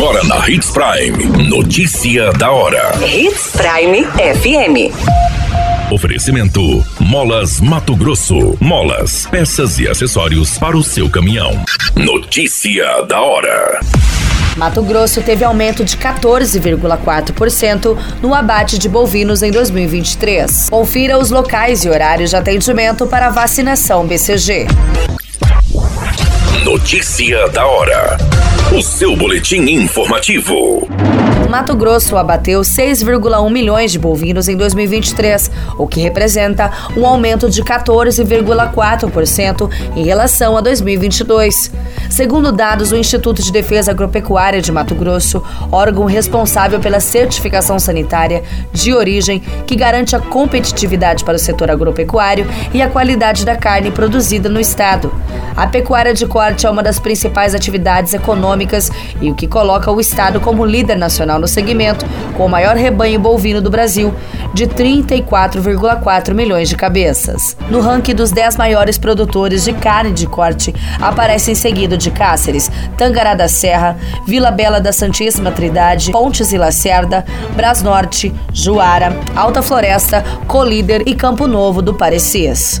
Agora na Hits Prime. Notícia da hora. Hits Prime FM. Oferecimento: Molas Mato Grosso. Molas, peças e acessórios para o seu caminhão. Notícia da hora. Mato Grosso teve aumento de 14,4% no abate de bovinos em 2023. Confira os locais e horários de atendimento para vacinação BCG. Notícia da hora. O seu boletim informativo. Mato Grosso abateu 6,1 milhões de bovinos em 2023, o que representa um aumento de 14,4% em relação a 2022. Segundo dados do Instituto de Defesa Agropecuária de Mato Grosso, órgão responsável pela certificação sanitária de origem que garante a competitividade para o setor agropecuário e a qualidade da carne produzida no estado. A pecuária de corte é uma das principais atividades econômicas e o que coloca o estado como líder nacional no segmento, com o maior rebanho bovino do Brasil, de 34,4 milhões de cabeças. No ranking dos 10 maiores produtores de carne de corte, aparecem seguido de Cáceres, Tangará da Serra, Vila Bela da Santíssima Trindade, Pontes e Lacerda, Bras Norte, Juara, Alta Floresta, Colíder e Campo Novo do Parecis.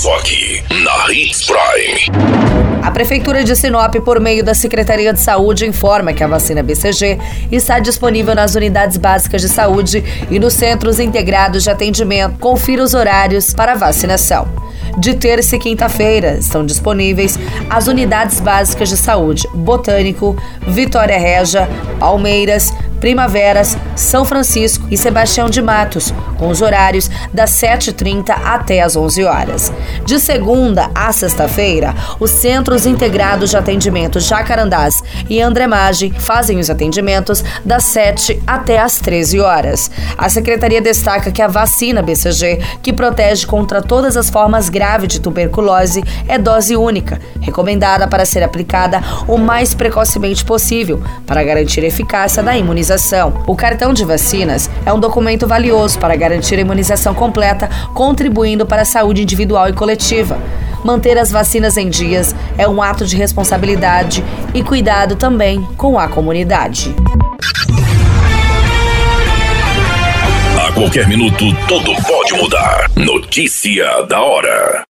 Só aqui, na Hits Prime. A Prefeitura de Sinop, por meio da Secretaria de Saúde, informa que a vacina BCG está disponível nas unidades básicas de saúde e nos centros integrados de atendimento. Confira os horários para vacinação. De terça e quinta-feira estão disponíveis as unidades básicas de saúde Botânico, Vitória Regia, Palmeiras, Primaveras, São Francisco e Sebastião de Matos, com os horários das 7h30 até as 11 horas. De segunda a sexta-feira, os Centros Integrados de Atendimento Jacarandás e Andremagem fazem os atendimentos das 7 até as 13 horas. A secretaria destaca que a vacina BCG, que protege contra todas as formas graves de tuberculose, é dose única, recomendada para ser aplicada o mais precocemente possível, para garantir a eficácia da imunização imunização. O cartão de vacinas é um documento valioso para garantir a imunização completa, contribuindo para a saúde individual e coletiva. Manter as vacinas em dias é um ato de responsabilidade e cuidado também com a comunidade. A qualquer minuto, tudo pode mudar. Notícia da hora.